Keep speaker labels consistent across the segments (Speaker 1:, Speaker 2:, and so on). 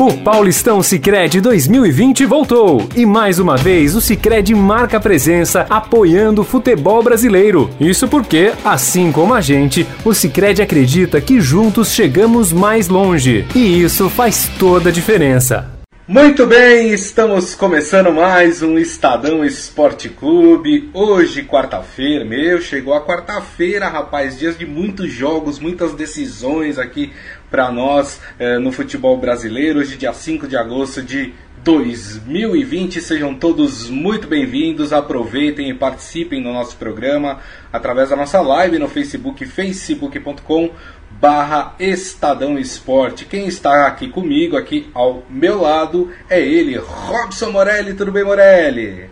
Speaker 1: O Paulistão Sicredi 2020 voltou e mais uma vez o Sicredi marca presença apoiando o futebol brasileiro. Isso porque, assim como a gente, o Sicredi acredita que juntos chegamos mais longe e isso faz toda a diferença.
Speaker 2: Muito bem, estamos começando mais um Estadão Esporte Clube. Hoje, quarta-feira, meu, chegou a quarta-feira, rapaz. Dias de muitos jogos, muitas decisões aqui para nós eh, no futebol brasileiro. Hoje, dia 5 de agosto de 2020. Sejam todos muito bem-vindos. Aproveitem e participem do nosso programa através da nossa live no Facebook, facebook.com barra Estadão Esporte. Quem está aqui comigo, aqui ao meu lado, é ele, Robson Morelli. Tudo bem, Morelli?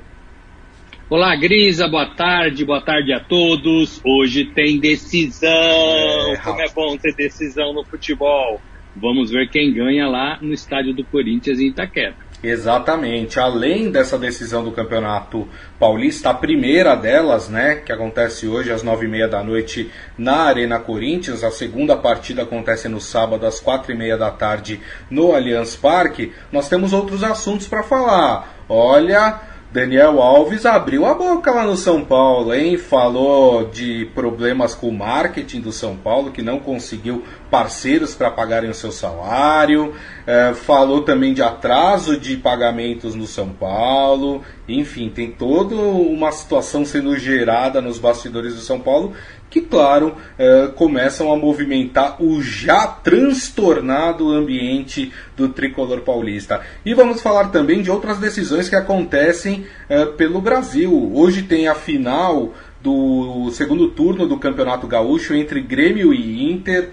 Speaker 3: Olá, Grisa, boa tarde, boa tarde a todos. Hoje tem decisão. É, Como é bom ter decisão no futebol. Vamos ver quem ganha lá no estádio do Corinthians em Itaquera.
Speaker 2: Exatamente. Além dessa decisão do Campeonato Paulista, a primeira delas, né, que acontece hoje às nove e meia da noite na Arena Corinthians, a segunda partida acontece no sábado às quatro e meia da tarde no Allianz Parque, nós temos outros assuntos para falar. Olha, Daniel Alves abriu a boca lá no São Paulo, hein? Falou de problemas com o marketing do São Paulo, que não conseguiu parceiros para pagarem o seu salário. É, falou também de atraso de pagamentos no São Paulo. Enfim, tem toda uma situação sendo gerada nos bastidores do São Paulo que, claro, eh, começam a movimentar o já transtornado ambiente do tricolor paulista. E vamos falar também de outras decisões que acontecem eh, pelo Brasil. Hoje tem a final do segundo turno do Campeonato Gaúcho entre Grêmio e Inter.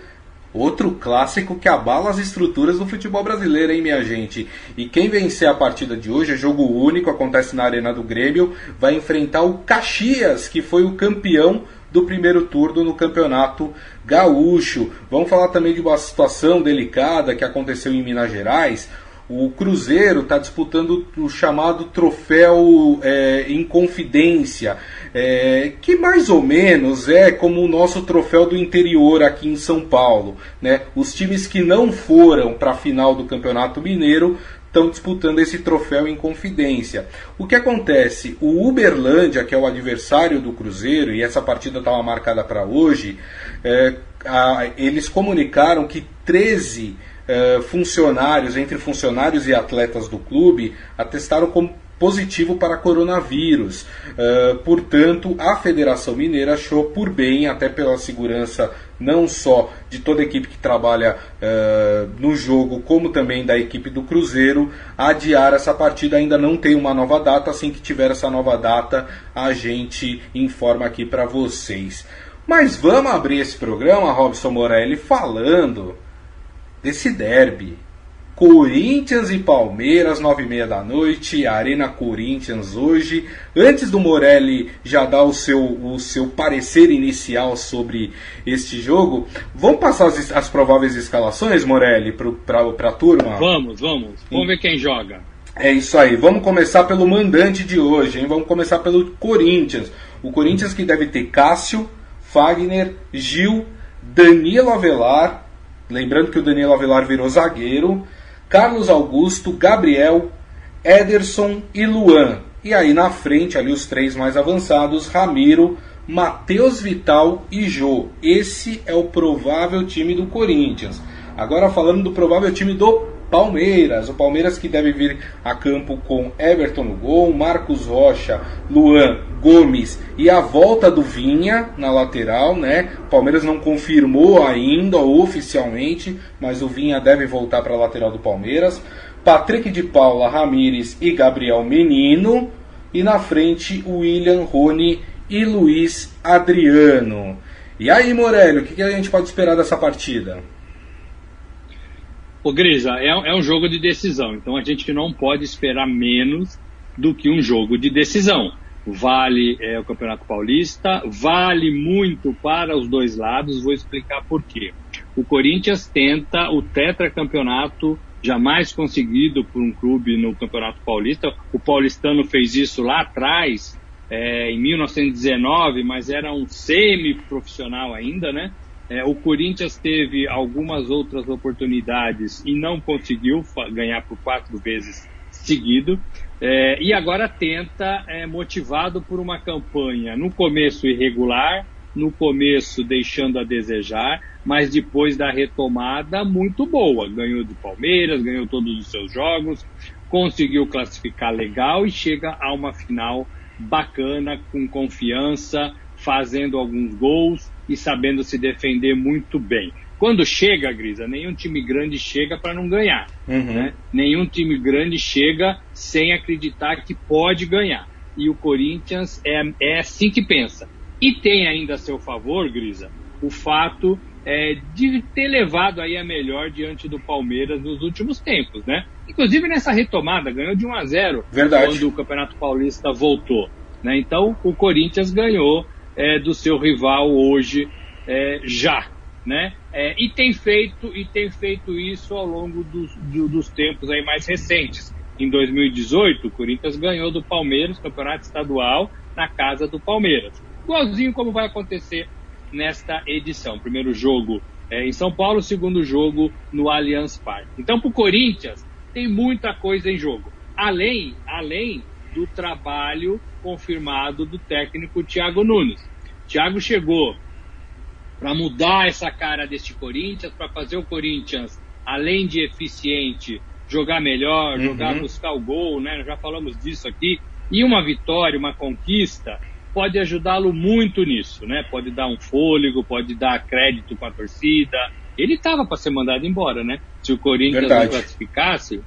Speaker 2: Outro clássico que abala as estruturas do futebol brasileiro, hein, minha gente? E quem vencer a partida de hoje, é jogo único, acontece na Arena do Grêmio, vai enfrentar o Caxias, que foi o campeão do primeiro turno no Campeonato Gaúcho. Vamos falar também de uma situação delicada que aconteceu em Minas Gerais. O Cruzeiro está disputando o chamado troféu é, em confidência, é, que mais ou menos é como o nosso troféu do interior aqui em São Paulo. Né? Os times que não foram para a final do Campeonato Mineiro estão disputando esse troféu em confidência. O que acontece? O Uberlândia, que é o adversário do Cruzeiro, e essa partida estava marcada para hoje, é, a, eles comunicaram que 13 é, funcionários, entre funcionários e atletas do clube, atestaram como positivo para coronavírus. Uh, portanto, a Federação Mineira achou por bem, até pela segurança não só de toda a equipe que trabalha uh, no jogo, como também da equipe do Cruzeiro, adiar essa partida. Ainda não tem uma nova data, assim que tiver essa nova data, a gente informa aqui para vocês. Mas vamos abrir esse programa, Robson Morelli, falando desse derby Corinthians e Palmeiras, nove e meia da noite, Arena Corinthians hoje. Antes do Morelli já dar o seu, o seu parecer inicial sobre este jogo, vamos passar as, as prováveis escalações, Morelli, para a turma?
Speaker 3: Vamos, vamos. Vamos ver quem joga.
Speaker 2: É isso aí. Vamos começar pelo mandante de hoje, hein? Vamos começar pelo Corinthians. O Corinthians que deve ter Cássio, Fagner, Gil, Danilo Avelar. Lembrando que o Danilo Avelar virou zagueiro. Carlos Augusto, Gabriel, Ederson e Luan. E aí na frente, ali os três mais avançados, Ramiro, Matheus Vital e Jô. Esse é o provável time do Corinthians. Agora falando do provável time do Palmeiras. O Palmeiras que deve vir a campo com Everton no gol, Marcos Rocha, Luan, Gomes e a volta do Vinha na lateral, né? O Palmeiras não confirmou ainda oficialmente, mas o Vinha deve voltar para a lateral do Palmeiras. Patrick de Paula, Ramires e Gabriel Menino. E na frente, William Rony e Luiz Adriano. E aí, Morelli, o que a gente pode esperar dessa partida?
Speaker 3: Ô, Grisa, é, é um jogo de decisão, então a gente não pode esperar menos do que um jogo de decisão. Vale é, o Campeonato Paulista, vale muito para os dois lados, vou explicar por quê. O Corinthians tenta o tetracampeonato jamais conseguido por um clube no Campeonato Paulista. O paulistano fez isso lá atrás, é, em 1919, mas era um semi-profissional ainda, né? É, o Corinthians teve algumas outras oportunidades e não conseguiu ganhar por quatro vezes seguido. É, e agora tenta, é, motivado por uma campanha no começo irregular, no começo deixando a desejar, mas depois da retomada muito boa. Ganhou de Palmeiras, ganhou todos os seus jogos, conseguiu classificar legal e chega a uma final bacana, com confiança, fazendo alguns gols e sabendo se defender muito bem. Quando chega, Grisa, nenhum time grande chega para não ganhar. Uhum. Né? Nenhum time grande chega sem acreditar que pode ganhar. E o Corinthians é, é assim que pensa. E tem ainda a seu favor, Grisa, o fato é, de ter levado aí a melhor diante do Palmeiras nos últimos tempos, né? Inclusive nessa retomada, ganhou de 1 a 0
Speaker 2: Verdade.
Speaker 3: quando o Campeonato Paulista voltou. Né? Então o Corinthians ganhou é, do seu rival hoje é, já. Né? É, e tem feito e tem feito isso ao longo dos, do, dos tempos aí mais recentes. Em 2018, o Corinthians ganhou do Palmeiras, campeonato estadual, na casa do Palmeiras. Igualzinho como vai acontecer nesta edição. Primeiro jogo é, em São Paulo, segundo jogo no Allianz Parque. Então, para o Corinthians, tem muita coisa em jogo. Além, além do trabalho confirmado do técnico Thiago Nunes. Thiago chegou para mudar essa cara deste Corinthians, para fazer o Corinthians, além de eficiente, jogar melhor, uhum. jogar buscar o gol, né? Já falamos disso aqui. E uma vitória, uma conquista, pode ajudá-lo muito nisso, né? Pode dar um fôlego, pode dar crédito para a torcida. Ele estava para ser mandado embora, né? Se o Corinthians Verdade. não classificasse,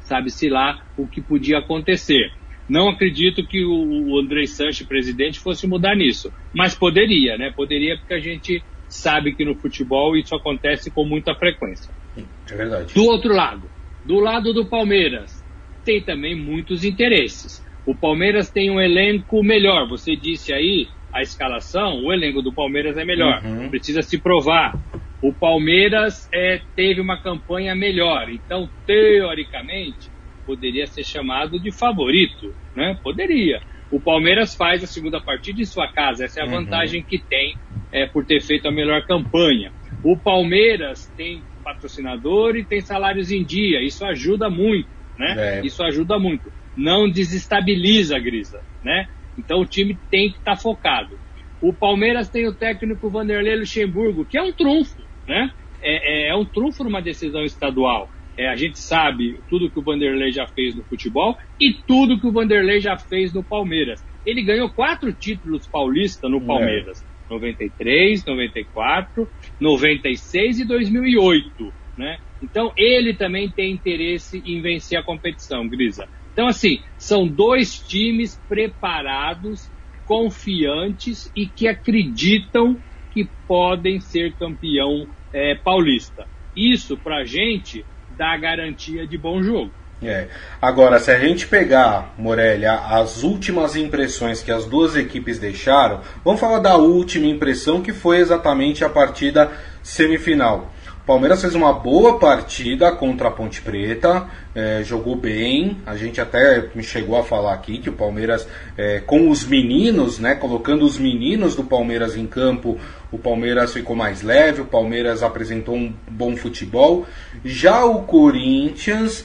Speaker 3: sabe-se lá o que podia acontecer. Não acredito que o André Sanches, presidente, fosse mudar nisso. Mas poderia, né? Poderia porque a gente sabe que no futebol isso acontece com muita frequência.
Speaker 2: É verdade.
Speaker 3: Do outro lado, do lado do Palmeiras, tem também muitos interesses. O Palmeiras tem um elenco melhor. Você disse aí a escalação, o elenco do Palmeiras é melhor. Uhum. Precisa se provar. O Palmeiras é, teve uma campanha melhor. Então, teoricamente, poderia ser chamado de favorito, né? Poderia. O Palmeiras faz a segunda partida em sua casa, essa é a uhum. vantagem que tem é, por ter feito a melhor campanha. O Palmeiras tem patrocinador e tem salários em dia, isso ajuda muito, né? É. Isso ajuda muito. Não desestabiliza a Grisa, né? Então o time tem que estar tá focado. O Palmeiras tem o técnico Vanderlei Luxemburgo, que é um trunfo, né? É, é, é um trunfo numa decisão estadual. É, a gente sabe tudo que o Vanderlei já fez no futebol e tudo que o Vanderlei já fez no Palmeiras. Ele ganhou quatro títulos paulistas no é. Palmeiras: é. 93, 94, 96 e 2008. Né? Então ele também tem interesse em vencer a competição, Grisa. Então, assim, são dois times preparados, confiantes e que acreditam que podem ser campeão é, paulista. Isso, para a gente, dá garantia de bom jogo.
Speaker 2: É. Agora, se a gente pegar, Morelli, as últimas impressões que as duas equipes deixaram, vamos falar da última impressão que foi exatamente a partida semifinal. Palmeiras fez uma boa partida contra a Ponte Preta, é, jogou bem. A gente até me chegou a falar aqui que o Palmeiras, é, com os meninos, né, colocando os meninos do Palmeiras em campo, o Palmeiras ficou mais leve, o Palmeiras apresentou um bom futebol. Já o Corinthians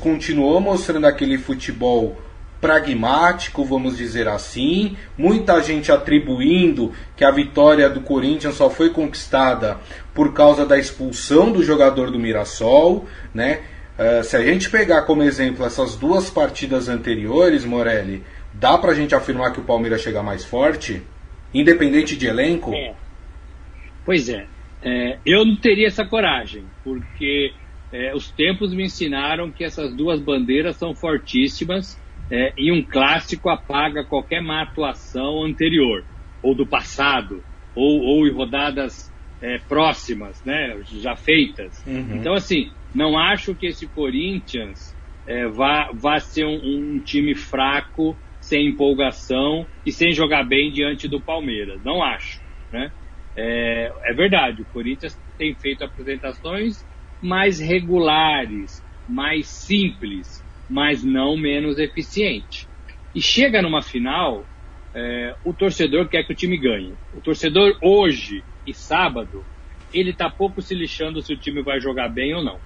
Speaker 2: continuou mostrando aquele futebol pragmático, vamos dizer assim. Muita gente atribuindo que a vitória do Corinthians só foi conquistada por causa da expulsão do jogador do Mirassol, né? Uh, se a gente pegar como exemplo essas duas partidas anteriores, Morelli, dá pra gente afirmar que o Palmeiras chega mais forte, independente de elenco?
Speaker 3: É. Pois é. é. eu não teria essa coragem, porque é, os tempos me ensinaram que essas duas bandeiras são fortíssimas é, e um clássico apaga qualquer má atuação anterior, ou do passado, ou, ou em rodadas é, próximas, né, já feitas. Uhum. Então, assim, não acho que esse Corinthians é, vá, vá ser um, um, time fraco, sem empolgação e sem jogar bem diante do Palmeiras. Não acho. Né? É, é verdade, o Corinthians tem feito apresentações mais regulares, mais simples, mas não menos eficiente. E chega numa final, é, o torcedor quer que o time ganhe. O torcedor hoje e sábado ele está pouco se lixando se o time vai jogar bem ou não.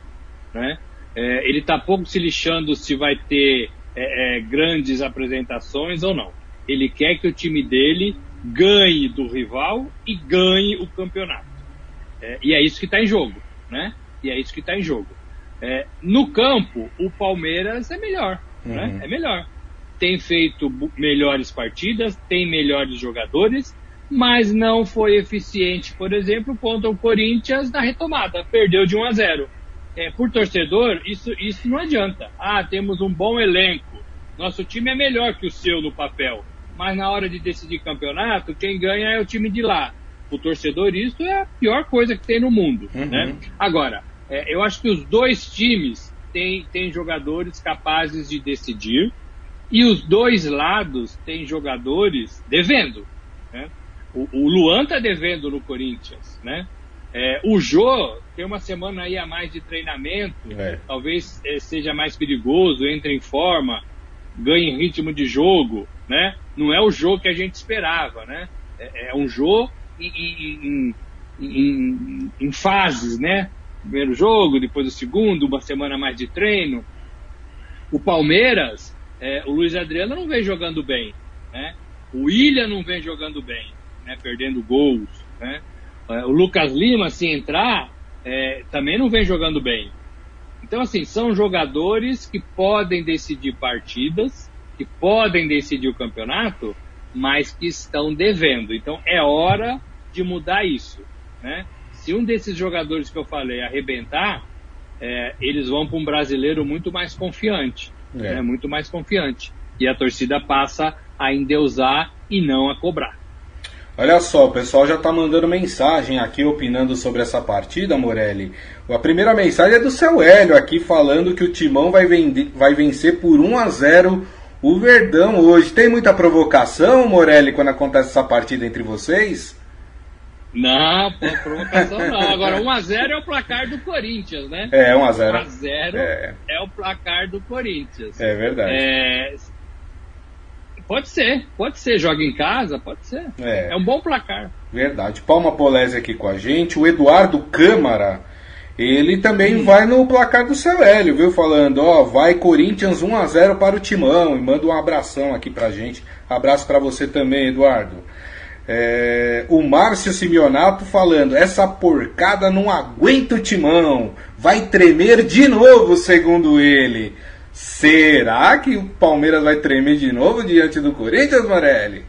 Speaker 3: Né? É, ele está pouco se lixando se vai ter é, é, grandes apresentações ou não. Ele quer que o time dele ganhe do rival e ganhe o campeonato. É, e é isso que está em jogo, né? E é isso que está em jogo. É, no campo, o Palmeiras é melhor, né? uhum. né? É melhor. Tem feito melhores partidas, tem melhores jogadores, mas não foi eficiente, por exemplo, contra o Corinthians na retomada. Perdeu de 1 a 0. É, por torcedor, isso, isso não adianta. Ah, temos um bom elenco. Nosso time é melhor que o seu no papel. Mas na hora de decidir campeonato, quem ganha é o time de lá. O torcedor, isso é a pior coisa que tem no mundo. Uhum. Né? Agora, é, eu acho que os dois times têm, têm jogadores capazes de decidir e os dois lados têm jogadores devendo. Né? O, o Luan está devendo no Corinthians, né? É, o Jô tem uma semana aí a mais de treinamento, é. talvez é, seja mais perigoso, entre em forma, ganhe ritmo de jogo, né? Não é o Jô que a gente esperava, né? É, é um Jô em, em, em, em, fases, né? Primeiro jogo, depois o segundo, uma semana mais de treino. O Palmeiras, é, o Luiz Adriano não vem jogando bem, né? O William não vem jogando bem, né? Perdendo gols, né? É, o Lucas Lima, se entrar, é, também não vem jogando bem. Então, assim, são jogadores que podem decidir partidas, que podem decidir o campeonato, mas que estão devendo. Então, é hora de mudar isso. Né? Se um desses jogadores que eu falei arrebentar, é, eles vão para um brasileiro muito mais confiante. É. Né? Muito mais confiante. E a torcida passa a endeusar e não a cobrar.
Speaker 2: Olha só, o pessoal já está mandando mensagem aqui opinando sobre essa partida, Morelli. A primeira mensagem é do seu Hélio aqui falando que o Timão vai, vender, vai vencer por 1 a 0 o Verdão hoje. Tem muita provocação, Morelli, quando acontece essa partida entre vocês?
Speaker 3: Não, provocação não. Agora 1x0 é o placar do Corinthians, né?
Speaker 2: É, 1x0.
Speaker 3: 1x0 é. é. o placar do Corinthians.
Speaker 2: É verdade.
Speaker 3: É, Pode ser, pode ser. Joga em casa, pode ser. É, é um bom placar.
Speaker 2: Verdade. Palma Polese aqui com a gente. O Eduardo Câmara, ele também Sim. vai no placar do seu Hélio, viu? Falando, ó, vai Corinthians 1 a 0 para o Timão. E manda um abração aqui pra gente. Abraço para você também, Eduardo. É, o Márcio Simeonato falando: essa porcada não aguenta o timão, vai tremer de novo, segundo ele. Será que o Palmeiras vai tremer de novo diante do Corinthians, Morelli?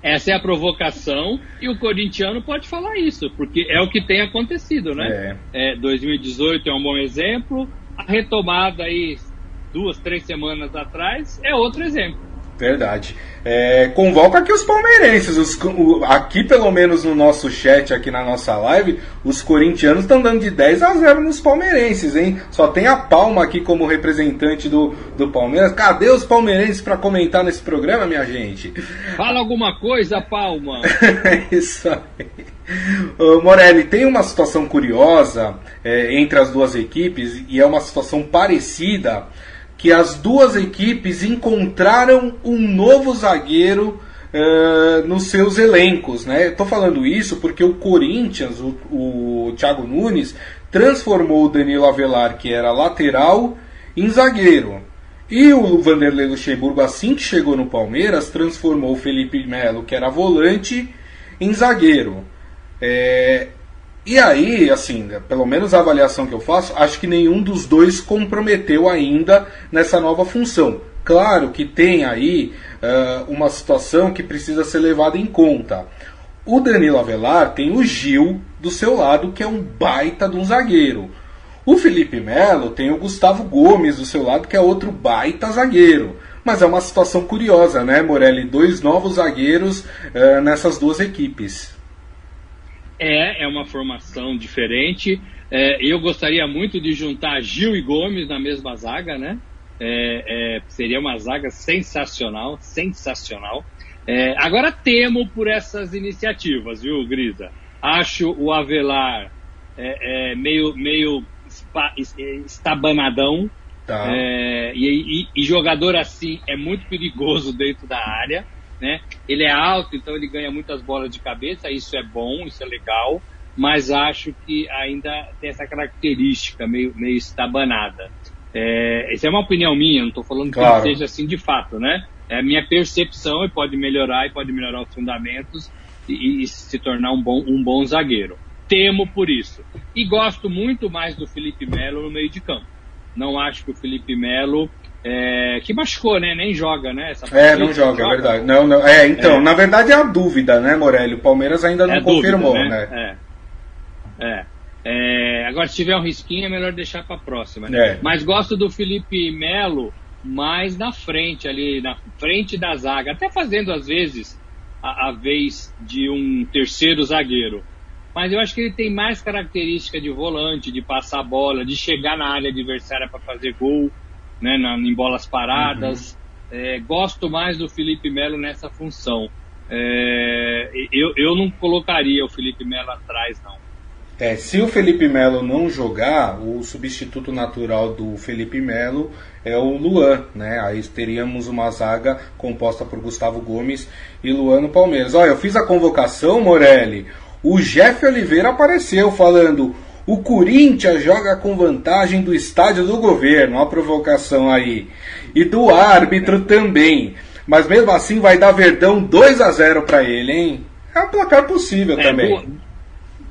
Speaker 3: Essa é a provocação e o corintiano pode falar isso, porque é o que tem acontecido, né? É. É, 2018 é um bom exemplo, a retomada aí duas, três semanas atrás é outro exemplo.
Speaker 2: Verdade. É, convoca aqui os palmeirenses. Os, o, aqui, pelo menos no nosso chat, aqui na nossa live, os corintianos estão dando de 10 a 0 nos palmeirenses, hein? Só tem a Palma aqui como representante do, do Palmeiras. Cadê os palmeirenses para comentar nesse programa, minha gente?
Speaker 3: Fala alguma coisa, Palma.
Speaker 2: Isso aí. Uh, Morelli, tem uma situação curiosa é, entre as duas equipes e é uma situação parecida que as duas equipes encontraram um novo zagueiro uh, nos seus elencos. Né? Estou falando isso porque o Corinthians, o, o Thiago Nunes, transformou o Danilo Avelar, que era lateral, em zagueiro. E o Vanderlei Luxemburgo, assim que chegou no Palmeiras, transformou o Felipe Melo, que era volante, em zagueiro. É, e aí, assim, pelo menos a avaliação que eu faço, acho que nenhum dos dois comprometeu ainda nessa nova função. Claro que tem aí uh, uma situação que precisa ser levada em conta. O Danilo Avelar tem o Gil do seu lado, que é um baita de um zagueiro. O Felipe Melo tem o Gustavo Gomes do seu lado, que é outro baita zagueiro. Mas é uma situação curiosa, né, Morelli? Dois novos zagueiros uh, nessas duas equipes.
Speaker 3: É, é uma formação diferente. É, eu gostaria muito de juntar Gil e Gomes na mesma zaga, né? É, é, seria uma zaga sensacional, sensacional. É, agora temo por essas iniciativas, viu, Grisa? Acho o Avelar é, é, meio, meio estabanadão. Tá. E, e, e jogador assim é muito perigoso dentro da área né? Ele é alto, então ele ganha muitas bolas de cabeça, isso é bom, isso é legal, mas acho que ainda tem essa característica meio, meio estabanada. É, essa é uma opinião minha, não estou falando claro. que seja assim de fato, né? É a minha percepção e pode melhorar e pode melhorar os fundamentos e, e se tornar um bom, um bom zagueiro. Temo por isso. E gosto muito mais do Felipe Melo no meio de campo. Não acho que o Felipe Melo é, que machucou, né? Nem joga, né?
Speaker 2: é, não joga, é verdade. Não, não, é, então, é. na verdade é a dúvida, né, Morelli? O Palmeiras ainda não é confirmou, dúvida, né?
Speaker 3: né? É. é. É, agora, se tiver um risquinho, é melhor deixar para próxima. Né? É. Mas gosto do Felipe Melo mais na frente, ali, na frente da zaga, até fazendo às vezes a, a vez de um terceiro zagueiro. Mas eu acho que ele tem mais característica de volante, de passar a bola, de chegar na área adversária para fazer gol, né, na, em bolas paradas. Uhum. É, gosto mais do Felipe Melo nessa função. É, eu, eu não colocaria o Felipe Melo atrás, não.
Speaker 2: É, se o Felipe Melo não jogar, o substituto natural do Felipe Melo é o Luan, né? Aí teríamos uma zaga composta por Gustavo Gomes e Luan no Palmeiras. Olha, eu fiz a convocação, Morelli. O Jeff Oliveira apareceu falando: o Corinthians joga com vantagem do estádio do governo. Uma provocação aí. E do árbitro também. Mas mesmo assim vai dar Verdão 2 a 0 para ele, hein? É um placar possível é, também.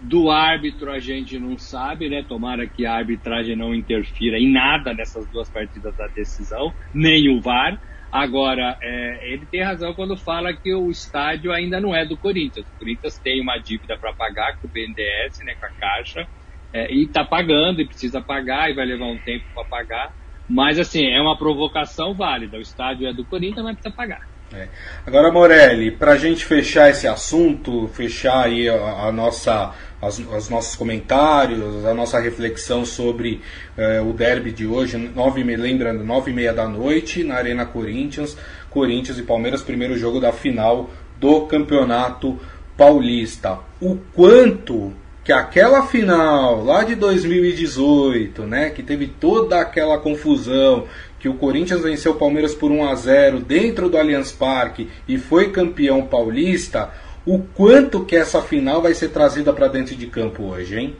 Speaker 3: Do árbitro a gente não sabe, né? Tomara que a arbitragem não interfira em nada nessas duas partidas da decisão, nem o VAR. Agora, é, ele tem razão quando fala que o estádio ainda não é do Corinthians. O Corinthians tem uma dívida para pagar com o BNDES, né, com a Caixa, é, e está pagando e precisa pagar e vai levar um tempo para pagar. Mas, assim, é uma provocação válida. O estádio é do Corinthians, mas precisa pagar.
Speaker 2: É. Agora, Morelli, para a gente fechar esse assunto, fechar aí a, a nossa, as, os nossos comentários, a nossa reflexão sobre é, o derby de hoje, nove, lembrando, nove e meia da noite, na Arena Corinthians, Corinthians e Palmeiras, primeiro jogo da final do Campeonato Paulista. O quanto que aquela final lá de 2018, né, que teve toda aquela confusão, que o Corinthians venceu o Palmeiras por 1 a 0 dentro do Allianz Parque e foi campeão paulista, o quanto que essa final vai ser trazida para dentro de campo hoje, hein?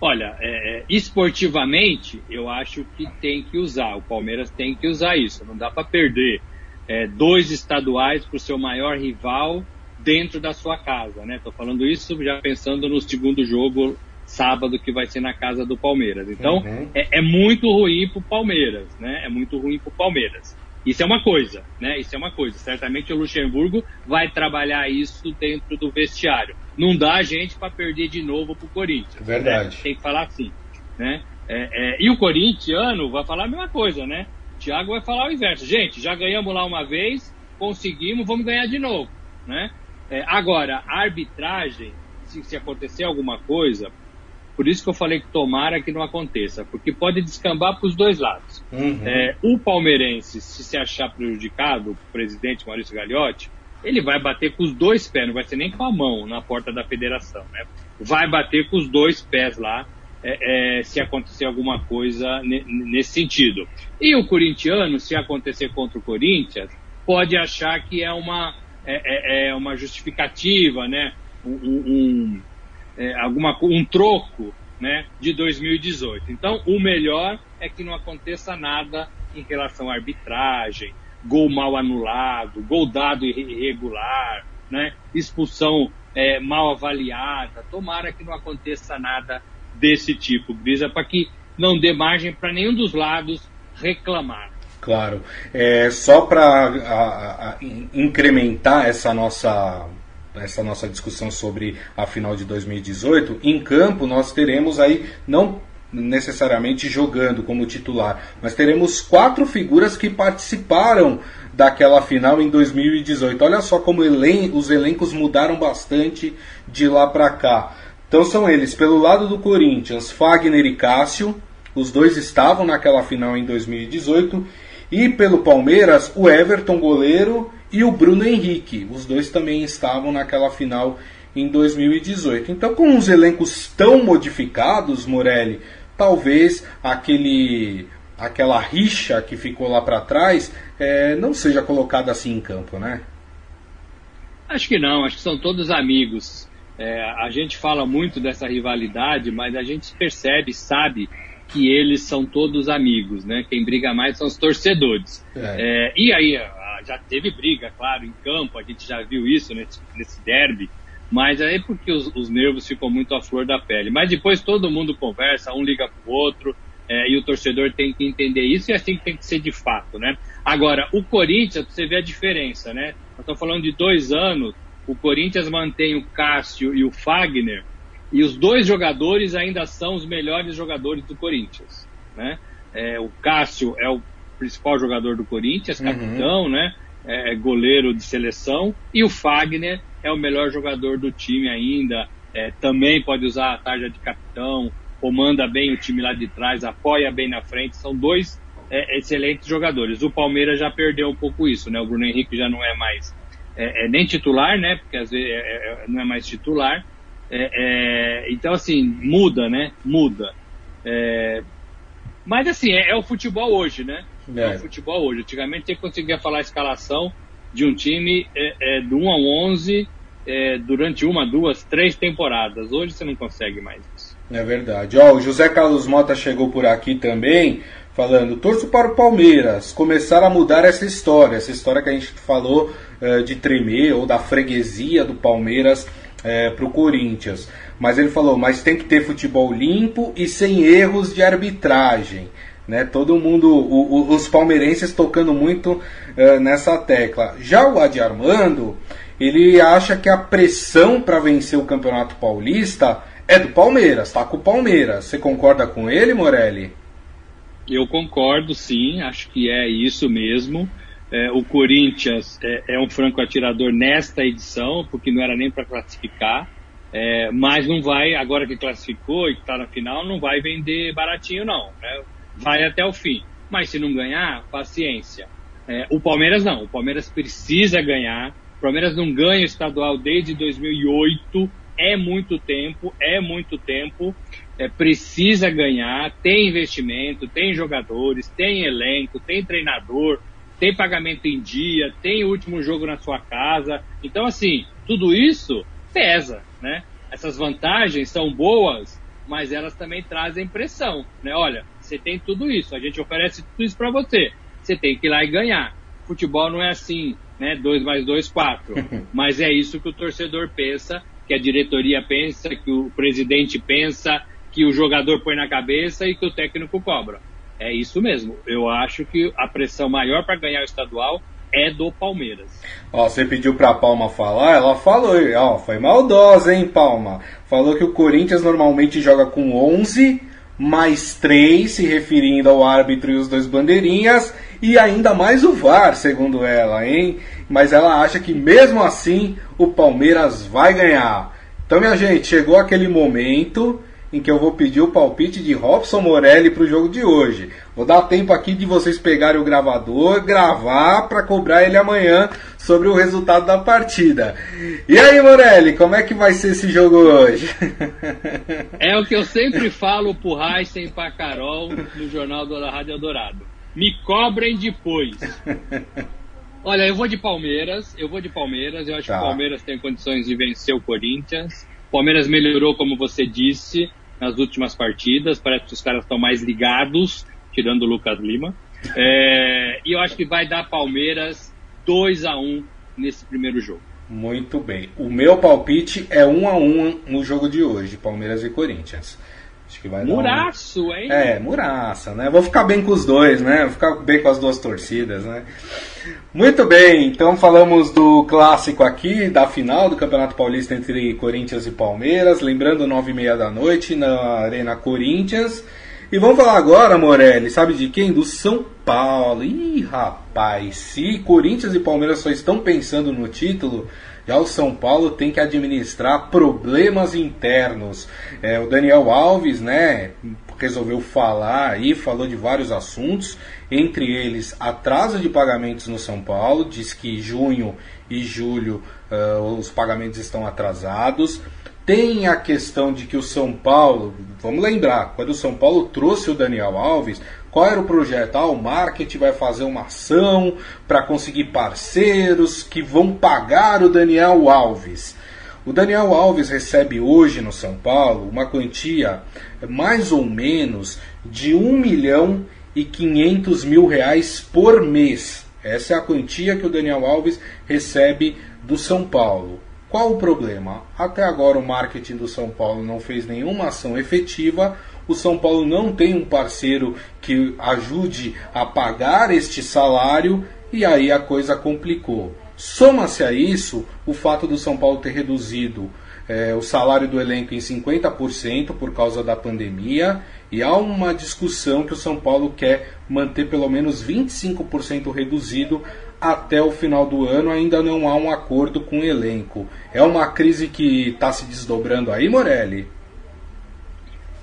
Speaker 3: Olha, é, é, esportivamente, eu acho que tem que usar. O Palmeiras tem que usar isso. Não dá para perder é, dois estaduais para o seu maior rival dentro da sua casa, né? Tô falando isso já pensando no segundo jogo sábado que vai ser na casa do Palmeiras. Então uhum. é, é, muito ruim para o Palmeiras, né? É muito ruim para o Palmeiras. Isso é uma coisa, né? Isso é uma coisa. Certamente o Luxemburgo vai trabalhar isso dentro do vestiário. Não dá a gente para perder de novo para o Corinthians.
Speaker 2: Verdade.
Speaker 3: Né? Tem que falar assim, né? É, é, e o corintiano vai falar a mesma coisa, né? O Thiago vai falar o inverso. Gente, já ganhamos lá uma vez, conseguimos, vamos ganhar de novo, né? É, agora, a arbitragem, se, se acontecer alguma coisa, por isso que eu falei que tomara que não aconteça, porque pode descambar para os dois lados. Uhum. É, o palmeirense, se se achar prejudicado, o presidente Maurício Gagliotti, ele vai bater com os dois pés, não vai ser nem com a mão na porta da federação, né? Vai bater com os dois pés lá, é, é, se acontecer alguma coisa nesse sentido. E o corintiano, se acontecer contra o Corinthians, pode achar que é uma é, é, é uma justificativa, né? Um, um, é, alguma, um troco né, de 2018. Então, o melhor é que não aconteça nada em relação à arbitragem, gol mal anulado, gol dado irregular, né, expulsão é, mal avaliada. Tomara que não aconteça nada desse tipo, Grisa, para que não dê margem para nenhum dos lados reclamar.
Speaker 2: Claro. É, só para incrementar essa nossa, essa nossa discussão sobre a final de 2018, em campo nós teremos aí, não necessariamente jogando como titular, mas teremos quatro figuras que participaram daquela final em 2018. Olha só como elen os elencos mudaram bastante de lá para cá. Então são eles, pelo lado do Corinthians, Fagner e Cássio, os dois estavam naquela final em 2018 e pelo Palmeiras, o Everton goleiro e o Bruno Henrique. Os dois também estavam naquela final em 2018. Então, com os elencos tão modificados, Morelli, talvez aquele aquela rixa que ficou lá para trás é, não seja colocada assim em campo, né?
Speaker 3: Acho que não, acho que são todos amigos. É, a gente fala muito dessa rivalidade, mas a gente percebe, sabe que eles são todos amigos, né? Quem briga mais são os torcedores. É. É, e aí, já teve briga, claro, em campo, a gente já viu isso nesse, nesse derby, mas aí porque os, os, nervos ficam muito à flor da pele. Mas depois todo mundo conversa, um liga pro outro, é, e o torcedor tem que entender isso e assim tem que ser de fato, né? Agora, o Corinthians, você vê a diferença, né? Nós estamos falando de dois anos, o Corinthians mantém o Cássio e o Fagner, e os dois jogadores ainda são os melhores jogadores do Corinthians, né? É, o Cássio é o principal jogador do Corinthians, uhum. capitão, uhum. né? É, é, goleiro de seleção, e o Fagner é o melhor jogador do time ainda, é, também pode usar a tarja de capitão, comanda bem o time lá de trás, apoia bem na frente, são dois é, excelentes jogadores. O Palmeiras já perdeu um pouco isso, né? O Bruno Henrique já não é mais é, é nem titular, né? Porque às vezes é, não é mais titular. Então, assim, muda, né? Muda. mas, assim, é, o futebol hoje, né? É. o futebol hoje. Antigamente você conseguia falar a escalação de um time do 1 ao 11 durante uma, duas, três temporadas. Hoje você não consegue mais isso.
Speaker 2: É verdade. Ó, o José Carlos Mota chegou por aqui também falando: torço para o Palmeiras começar a mudar essa história, essa história que a gente falou uh, de tremer ou da freguesia do Palmeiras eh, para o Corinthians. Mas ele falou: mas tem que ter futebol limpo e sem erros de arbitragem. Né, todo mundo, o, o, os palmeirenses tocando muito uh, nessa tecla. Já o Adi Armando, ele acha que a pressão para vencer o Campeonato Paulista é do Palmeiras, tá com o Palmeiras. Você concorda com ele, Morelli?
Speaker 3: Eu concordo, sim, acho que é isso mesmo. É, o Corinthians é, é, um franco atirador nesta edição, porque não era nem para classificar, é, mas não vai, agora que classificou e está na final, não vai vender baratinho, não. Né? Vai até o fim. Mas se não ganhar, paciência. É, o Palmeiras não, o Palmeiras precisa ganhar. O Palmeiras não ganha estadual desde 2008, é muito tempo, é muito tempo é, precisa ganhar, tem investimento, tem jogadores, tem elenco, tem treinador, tem pagamento em dia, tem o último jogo na sua casa. Então, assim, tudo isso pesa, né? Essas vantagens são boas, mas elas também trazem pressão, né? Olha, você tem tudo isso, a gente oferece tudo isso para você. Você tem que ir lá e ganhar. Futebol não é assim, né? 2 mais 2, 4. Mas é isso que o torcedor pensa, que a diretoria pensa, que o presidente pensa, que o jogador põe na cabeça e que o técnico cobra. É isso mesmo. Eu acho que a pressão maior para ganhar o estadual é do Palmeiras.
Speaker 2: Ó, você pediu pra Palma falar, ela falou, ó, foi maldosa, hein, Palma? Falou que o Corinthians normalmente joga com 11 mais 3, se referindo ao árbitro e os dois bandeirinhas, e ainda mais o VAR, segundo ela, hein? Mas ela acha que mesmo assim o Palmeiras vai ganhar. Então, minha gente, chegou aquele momento em que eu vou pedir o palpite de Robson Morelli para o jogo de hoje. Vou dar tempo aqui de vocês pegarem o gravador, gravar para cobrar ele amanhã sobre o resultado da partida. E aí, Morelli, como é que vai ser esse jogo hoje?
Speaker 3: É o que eu sempre falo pro Heisen e pra Carol no Jornal da Rádio Eldorado. Me cobrem depois. Olha, eu vou de Palmeiras, eu vou de Palmeiras, eu acho tá. que o Palmeiras tem condições de vencer o Corinthians. Palmeiras melhorou, como você disse, nas últimas partidas. Parece que os caras estão mais ligados, tirando o Lucas Lima. É, e eu acho que vai dar Palmeiras 2 a 1 nesse primeiro jogo.
Speaker 2: Muito bem. O meu palpite é 1 a 1 no jogo de hoje, Palmeiras e Corinthians.
Speaker 3: Acho que vai Muraço,
Speaker 2: um... hein? É, muraça, né? Vou ficar bem com os dois, né? Vou ficar bem com as duas torcidas, né? Muito bem, então falamos do clássico aqui, da final do Campeonato Paulista entre Corinthians e Palmeiras. Lembrando, nove e meia da noite na Arena Corinthians. E vamos falar agora, Morelli, sabe de quem? Do São Paulo. Ih, rapaz, se Corinthians e Palmeiras só estão pensando no título, já o São Paulo tem que administrar problemas internos. É, o Daniel Alves, né, resolveu falar e falou de vários assuntos, entre eles atraso de pagamentos no São Paulo, diz que junho e julho uh, os pagamentos estão atrasados. Tem a questão de que o São Paulo, vamos lembrar, quando o São Paulo trouxe o Daniel Alves, qual era o projeto? Ah, o marketing vai fazer uma ação para conseguir parceiros que vão pagar o Daniel Alves. O Daniel Alves recebe hoje no São Paulo uma quantia mais ou menos de 1 milhão e 500 mil reais por mês. Essa é a quantia que o Daniel Alves recebe do São Paulo. Qual o problema? Até agora o marketing do São Paulo não fez nenhuma ação efetiva. O São Paulo não tem um parceiro que ajude a pagar este salário e aí a coisa complicou. Soma-se a isso o fato do São Paulo ter reduzido é, o salário do elenco em 50% por causa da pandemia e há uma discussão que o São Paulo quer manter pelo menos 25% reduzido até o final do ano. Ainda não há um acordo com o elenco. É uma crise que está se desdobrando aí, Morelli?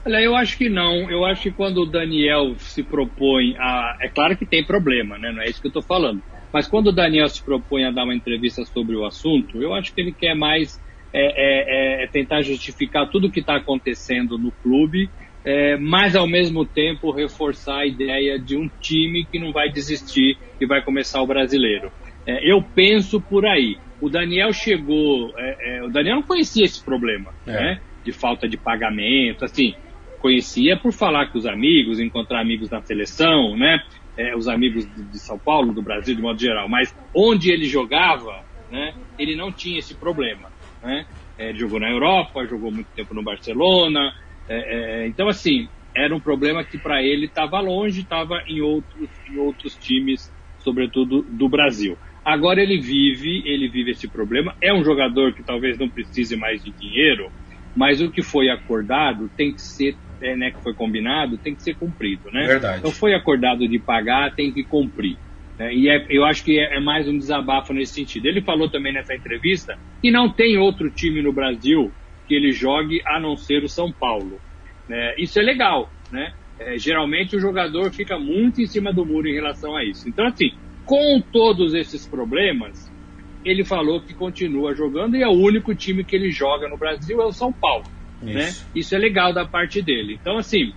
Speaker 3: Olha, eu acho que não. Eu acho que quando o Daniel se propõe a. É claro que tem problema, né? Não é isso que eu estou falando. Mas quando o Daniel se propõe a dar uma entrevista sobre o assunto, eu acho que ele quer mais é, é, é tentar justificar tudo o que está acontecendo no clube, é, mas ao mesmo tempo reforçar a ideia de um time que não vai desistir e vai começar o brasileiro. É, eu penso por aí. O Daniel chegou, é, o Daniel não conhecia esse problema, né? De falta de pagamento, assim, conhecia por falar com os amigos, encontrar amigos na seleção, né? é, os amigos de São Paulo, do Brasil, de modo geral, mas onde ele jogava, né, ele não tinha esse problema. Né? É, jogou na Europa, jogou muito tempo no Barcelona, é, é então assim, era um problema que para ele estava longe, estava em outros, em outros times, sobretudo do Brasil. Agora ele vive, ele vive esse problema. É um jogador que talvez não precise mais de dinheiro, mas o que foi acordado tem que ser é, né, que foi combinado tem que ser cumprido, né?
Speaker 2: Verdade.
Speaker 3: Então foi acordado de pagar, tem que cumprir. Né? E é, eu acho que é, é, mais um desabafo nesse sentido. Ele falou também nessa entrevista que não tem outro time no Brasil que ele jogue a não ser o São Paulo. Né? Isso é legal, né? É, geralmente o jogador fica muito em cima do muro em relação a isso. Então, assim, com todos esses problemas, ele falou que continua jogando e é o único time que ele joga no Brasil é o São Paulo. Isso. Né? Isso é legal da parte dele. Então, assim,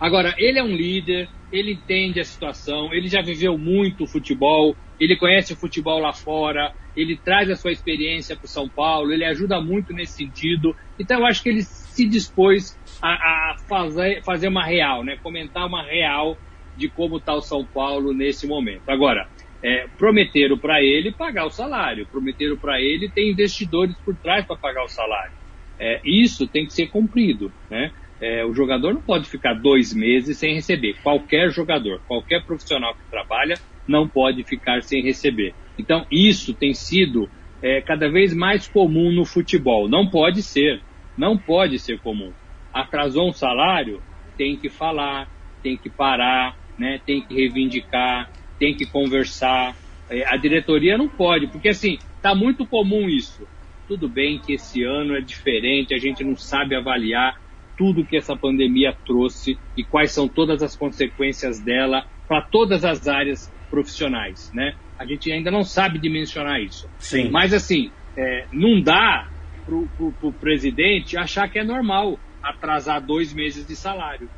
Speaker 3: agora, ele é um líder, ele entende a situação, ele já viveu muito futebol, ele conhece o futebol lá fora, ele traz a sua experiência para o São Paulo, ele ajuda muito nesse sentido. Então, eu acho que ele se dispôs a, a fazer, fazer uma real, né? comentar uma real de como está o São Paulo nesse momento. Agora, é, prometeram para ele pagar o salário, prometeram para ele ter investidores por trás para pagar o salário. É, isso tem que ser cumprido, né? É, o jogador não pode ficar dois meses sem receber. Qualquer jogador, qualquer profissional que trabalha, não pode ficar sem receber. Então, isso tem sido é, cada vez mais comum no futebol. Não pode ser. Não pode ser comum. Atrasou um salário, tem que falar, tem que parar, né, tem que reivindicar, tem que conversar. É, a diretoria não pode, porque assim, está muito comum isso. Tudo bem que esse ano é diferente, a gente não sabe avaliar tudo que essa pandemia trouxe e quais são todas as consequências dela para todas as áreas profissionais, né? A gente ainda não sabe dimensionar isso.
Speaker 2: Sim.
Speaker 3: Mas assim, é, não dá para o presidente achar que é normal atrasar dois meses de salário.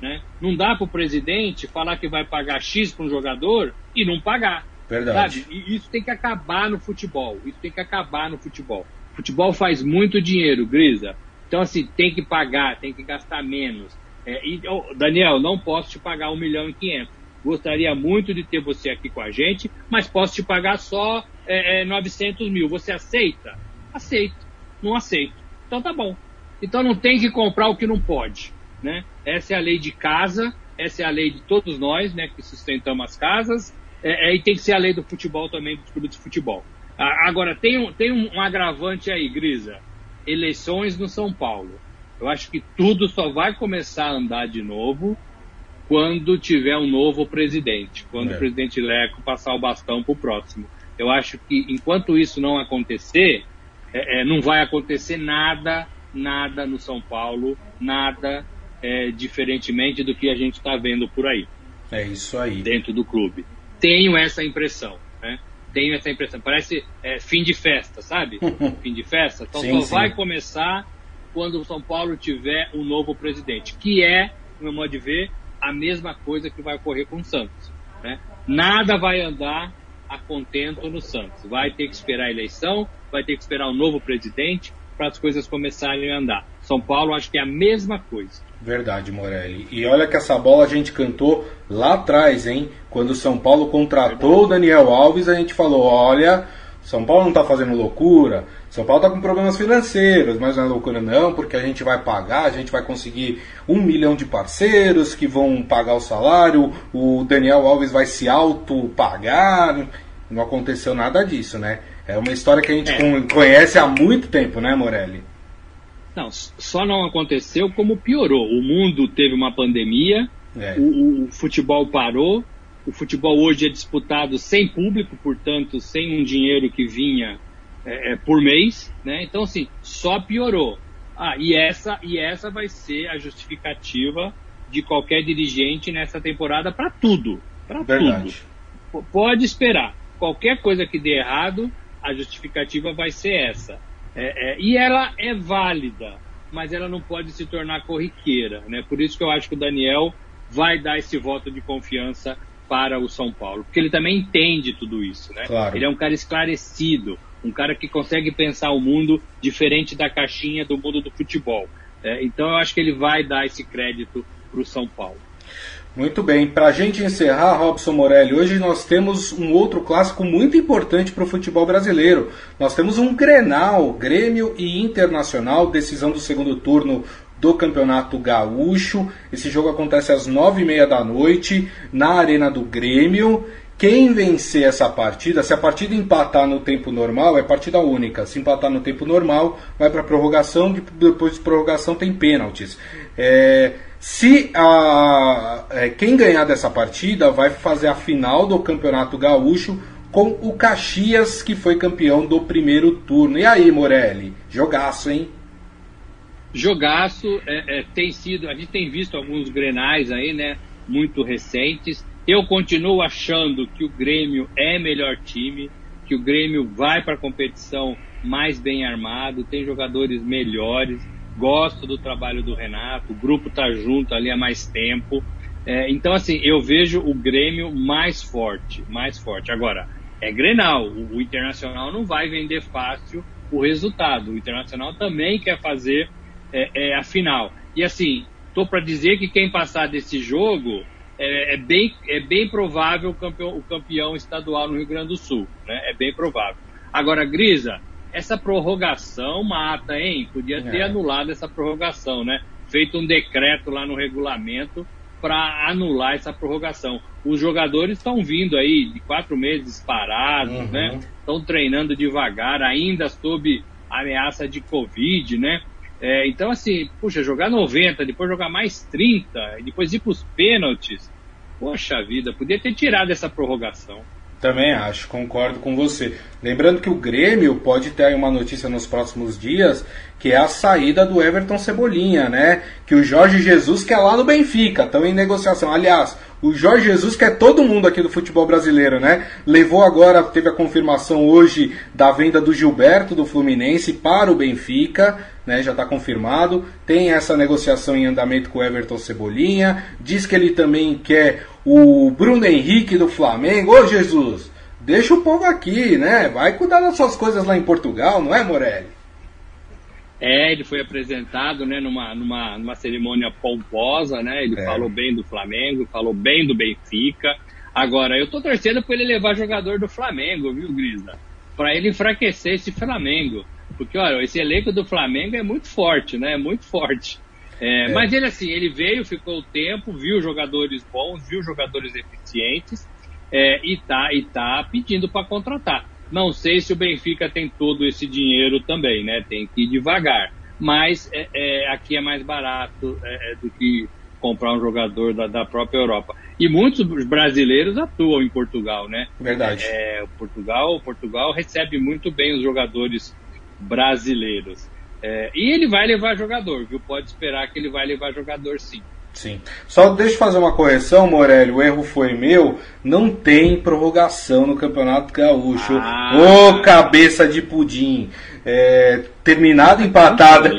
Speaker 3: Né? Não dá para o presidente falar que vai pagar X para um jogador e não pagar.
Speaker 2: Verdade.
Speaker 3: Sabe? E isso tem que acabar no futebol. Isso tem que acabar no futebol. Futebol faz muito dinheiro, Grisa. Então, assim, tem que pagar, tem que gastar menos. É, e, oh, Daniel, não posso te pagar um milhão e quinhentos. Gostaria muito de ter você aqui com a gente, mas posso te pagar só é, é, 900 mil. Você aceita? Aceito. Não aceito. Então tá bom. Então não tem que comprar o que não pode. Né? Essa é a lei de casa, essa é a lei de todos nós, né, que sustentamos as casas, é, é, e tem que ser a lei do futebol também, dos clubes de futebol. Agora, tem um, tem um agravante aí, Grisa. Eleições no São Paulo. Eu acho que tudo só vai começar a andar de novo quando tiver um novo presidente, quando é. o presidente Leco passar o bastão para o próximo. Eu acho que enquanto isso não acontecer, é, é, não vai acontecer nada, nada no São Paulo, nada é, diferentemente do que a gente está vendo por aí.
Speaker 2: É isso aí.
Speaker 3: Dentro do clube. Tenho essa impressão. Tenho essa impressão. Parece é, fim de festa, sabe? fim de festa. Então sim, só sim. vai começar quando o São Paulo tiver um novo presidente, que é, no meu modo de ver, a mesma coisa que vai ocorrer com o Santos. Né? Nada vai andar a contento no Santos. Vai ter que esperar a eleição, vai ter que esperar um novo presidente para as coisas começarem a andar. São Paulo acho que é a mesma coisa.
Speaker 2: Verdade, Morelli. E olha que essa bola a gente cantou lá atrás, hein? Quando o São Paulo contratou o Daniel Alves, a gente falou: olha, São Paulo não está fazendo loucura, São Paulo está com problemas financeiros, mas não é loucura não, porque a gente vai pagar, a gente vai conseguir um milhão de parceiros que vão pagar o salário, o Daniel Alves vai se auto-pagar. Não aconteceu nada disso, né? É uma história que a gente é. conhece há muito tempo, né, Morelli?
Speaker 3: Não, só não aconteceu como piorou. O mundo teve uma pandemia, é. o, o, futebol parou, o futebol hoje é disputado sem público, portanto, sem um dinheiro que vinha é, é, por mês, né? Então, assim, só piorou. Ah, e essa, e essa vai ser a justificativa de qualquer dirigente nessa temporada para tudo. Para tudo. Pode esperar. Qualquer coisa que dê errado, a justificativa vai ser essa. É, é, e ela é válida, mas ela não pode se tornar corriqueira. Né? Por isso que eu acho que o Daniel vai dar esse voto de confiança para o São Paulo, porque ele também entende tudo isso. Né? Claro. Ele é um cara esclarecido, um cara que consegue pensar o mundo diferente da caixinha do mundo do futebol. É, então eu acho que ele vai dar esse crédito para o São Paulo.
Speaker 2: Muito bem, para a gente encerrar, Robson Morelli, hoje nós temos um outro clássico muito importante para o futebol brasileiro. Nós temos um Grenal, Grêmio e Internacional, decisão do segundo turno do Campeonato Gaúcho. Esse jogo acontece às nove e meia da noite na Arena do Grêmio. Quem vencer essa partida, se a partida empatar no tempo normal, é partida única. Se empatar no tempo normal, vai para prorrogação, depois de prorrogação tem pênaltis. É, se a, é, quem ganhar dessa partida vai fazer a final do Campeonato Gaúcho com o Caxias, que foi campeão do primeiro turno. E aí, Morelli? Jogaço, hein?
Speaker 3: Jogaço, é, é, tem sido, a gente tem visto alguns grenais aí, né? Muito recentes. Eu continuo achando que o Grêmio é melhor time, que o Grêmio vai para a competição mais bem armado, tem jogadores melhores gosto do trabalho do Renato, o grupo está junto ali há mais tempo. É, então, assim, eu vejo o Grêmio mais forte, mais forte. Agora, é Grenal, o, o, Internacional não vai vender fácil o resultado. O Internacional também quer fazer é, é, a final. E assim, tô para dizer que quem passar desse jogo é, é, bem, é bem provável o campeão, o campeão estadual no Rio Grande do Sul. Né? É bem provável. Agora, Grisa, essa prorrogação mata, hein? Podia ter é. anulado essa prorrogação, né? Feito um decreto lá no regulamento para anular essa prorrogação. Os jogadores estão vindo aí de quatro meses parados, uhum. né? Estão treinando devagar, ainda sob ameaça de Covid, né? É, então, assim, puxa, jogar 90, depois jogar mais 30, depois ir para os pênaltis. Poxa vida, podia ter tirado essa prorrogação.
Speaker 2: Também acho, concordo com você. Lembrando que o Grêmio pode ter uma notícia nos próximos dias, que é a saída do Everton Cebolinha, né? Que o Jorge Jesus quer lá no Benfica, estão em negociação. Aliás, o Jorge Jesus quer todo mundo aqui do futebol brasileiro, né? Levou agora, teve a confirmação hoje da venda do Gilberto do Fluminense para o Benfica, né? Já está confirmado. Tem essa negociação em andamento com o Everton Cebolinha. Diz que ele também quer o Bruno Henrique do Flamengo. Ô Jesus, deixa o povo aqui, né? Vai cuidar das suas coisas lá em Portugal, não é, Morelli?
Speaker 3: É, ele foi apresentado né, numa, numa, numa cerimônia pomposa, né? Ele é. falou bem do Flamengo, falou bem do Benfica. Agora, eu tô torcendo para ele levar jogador do Flamengo, viu, Grisa? Para ele enfraquecer esse Flamengo. Porque, olha, esse elenco do Flamengo é muito forte, né? É muito forte. É, é. Mas ele assim, ele veio, ficou o tempo, viu jogadores bons, viu jogadores eficientes é, e tá e tá pedindo para contratar. Não sei se o Benfica tem todo esse dinheiro também, né? Tem que ir devagar. Mas é, é aqui é mais barato é, do que comprar um jogador da, da, própria Europa. E muitos brasileiros atuam em Portugal, né?
Speaker 2: Verdade.
Speaker 3: Portugal, Portugal recebe muito bem os jogadores brasileiros. É, e ele vai levar jogador, viu? Pode esperar que ele vai levar jogador sim.
Speaker 2: Sim. Só deixa eu fazer uma correção, Morelli. O erro foi meu. Não tem prorrogação no Campeonato Gaúcho. Ah. Ô, oh, cabeça de pudim. É, terminado empatado.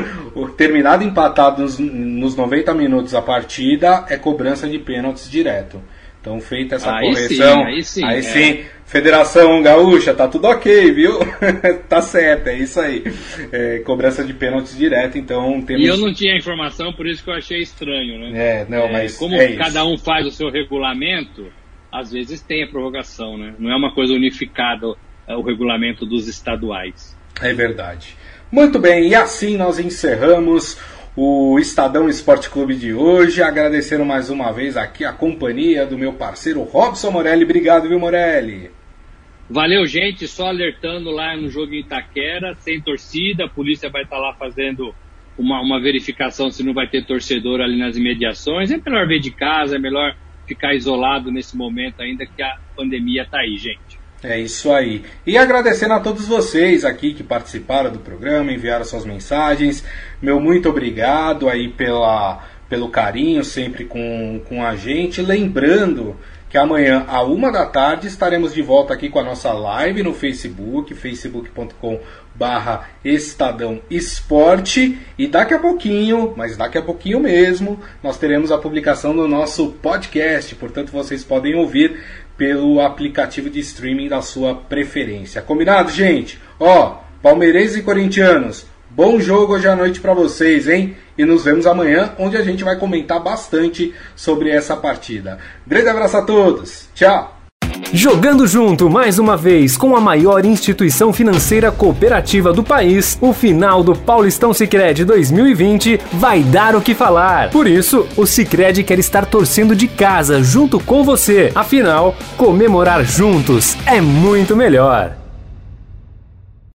Speaker 2: terminado empatado nos, nos 90 minutos a partida, é cobrança de pênaltis direto. Então, feita essa
Speaker 3: aí
Speaker 2: correção,
Speaker 3: sim, aí sim,
Speaker 2: aí
Speaker 3: é.
Speaker 2: sim Federação Gaúcha, tá tudo ok, viu? tá certo, é isso aí. É, cobrança de pênaltis direto, então temos.
Speaker 3: E eu não tinha informação, por isso que eu achei estranho, né?
Speaker 2: É, não, mas.
Speaker 3: Como
Speaker 2: é
Speaker 3: cada
Speaker 2: isso.
Speaker 3: um faz o seu regulamento, às vezes tem a prorrogação, né? Não é uma coisa unificada é, o regulamento dos estaduais.
Speaker 2: É verdade. Muito bem, e assim nós encerramos o Estadão Esporte Clube de hoje, agradecendo mais uma vez aqui a companhia do meu parceiro Robson Morelli. Obrigado, viu, Morelli?
Speaker 3: Valeu, gente. Só alertando lá no jogo em Itaquera, sem torcida, a polícia vai estar lá fazendo uma, uma verificação se não vai ter torcedor ali nas imediações. É melhor ver de casa, é melhor ficar isolado nesse momento ainda que a pandemia está aí, gente.
Speaker 2: É isso aí. E agradecendo a todos vocês aqui que participaram do programa, enviaram suas mensagens. Meu muito obrigado aí pela, pelo carinho sempre com, com a gente. Lembrando que amanhã, à uma da tarde, estaremos de volta aqui com a nossa live no Facebook, facebook.com barra Estadão Esporte. E daqui a pouquinho, mas daqui a pouquinho mesmo, nós teremos a publicação do nosso podcast. Portanto, vocês podem ouvir pelo aplicativo de streaming da sua preferência. Combinado, gente? Ó, palmeirenses e corintianos, bom jogo hoje à noite para vocês, hein? E nos vemos amanhã, onde a gente vai comentar bastante sobre essa partida. Grande abraço a todos. Tchau.
Speaker 1: Jogando junto mais uma vez com a maior instituição financeira cooperativa do país, o final do Paulistão Sicredi 2020 vai dar o que falar. Por isso, o Sicredi quer estar torcendo de casa junto com você. Afinal, comemorar juntos é muito melhor.